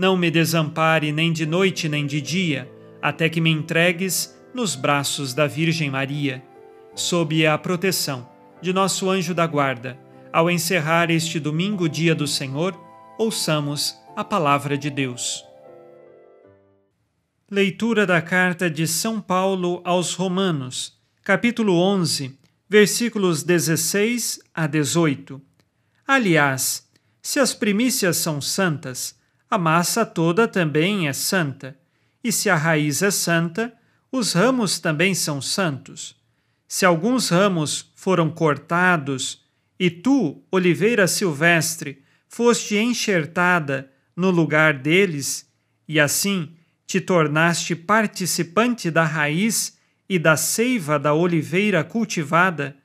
não me desampare nem de noite nem de dia, até que me entregues nos braços da Virgem Maria, sob a proteção de nosso anjo da guarda. Ao encerrar este domingo, dia do Senhor, ouçamos a palavra de Deus. Leitura da carta de São Paulo aos Romanos, capítulo 11, versículos 16 a 18. Aliás, se as primícias são santas, a massa toda também é santa, e se a raiz é santa, os ramos também são santos. Se alguns ramos foram cortados, e tu, oliveira silvestre, foste enxertada no lugar deles, e assim te tornaste participante da raiz e da seiva da oliveira cultivada,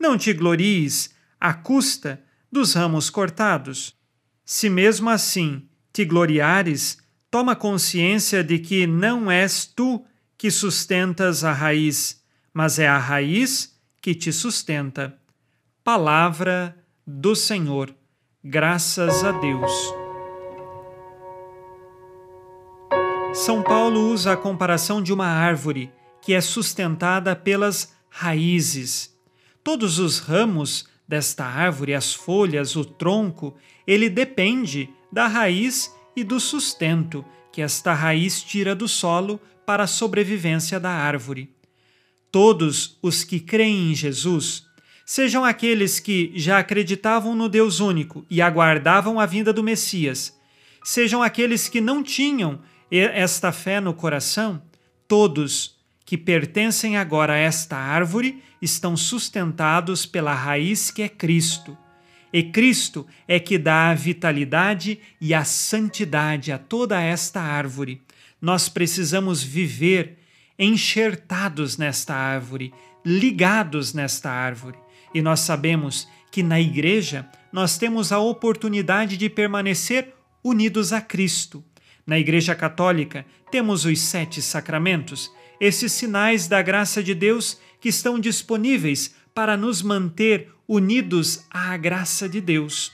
não te glories à custa dos ramos cortados. Se mesmo assim te gloriares, toma consciência de que não és tu que sustentas a raiz, mas é a raiz que te sustenta. Palavra do Senhor. Graças a Deus. São Paulo usa a comparação de uma árvore que é sustentada pelas raízes. Todos os ramos desta árvore, as folhas, o tronco, ele depende da raiz e do sustento que esta raiz tira do solo para a sobrevivência da árvore. Todos os que creem em Jesus, sejam aqueles que já acreditavam no Deus único e aguardavam a vinda do Messias, sejam aqueles que não tinham esta fé no coração, todos que pertencem agora a esta árvore estão sustentados pela raiz que é Cristo. E Cristo é que dá a vitalidade e a santidade a toda esta árvore nós precisamos viver enxertados nesta árvore, ligados nesta árvore. E nós sabemos que na igreja nós temos a oportunidade de permanecer unidos a Cristo. Na Igreja Católica temos os sete sacramentos, esses sinais da graça de Deus que estão disponíveis para nos manter unidos à graça de Deus.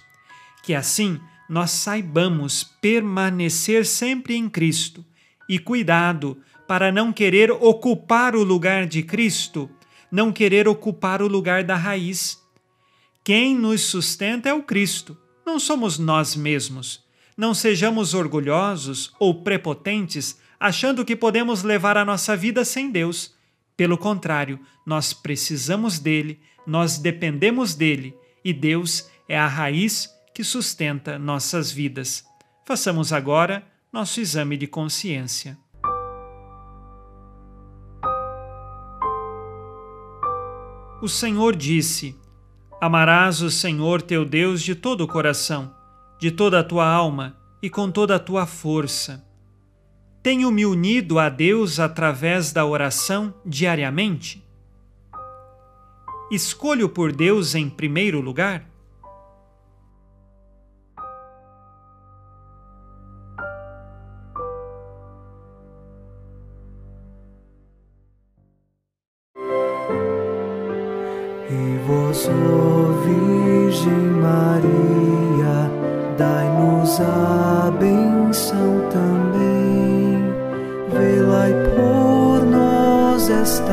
Que assim nós saibamos permanecer sempre em Cristo e cuidado para não querer ocupar o lugar de Cristo, não querer ocupar o lugar da raiz. Quem nos sustenta é o Cristo, não somos nós mesmos. Não sejamos orgulhosos ou prepotentes achando que podemos levar a nossa vida sem Deus. Pelo contrário, nós precisamos dele, nós dependemos dele e Deus é a raiz que sustenta nossas vidas. Façamos agora nosso exame de consciência. O Senhor disse: Amarás o Senhor teu Deus de todo o coração, de toda a tua alma e com toda a tua força. Tenho me unido a Deus através da oração diariamente? Escolho por Deus em primeiro lugar? E vós, Virgem Maria, dai-nos a bênção.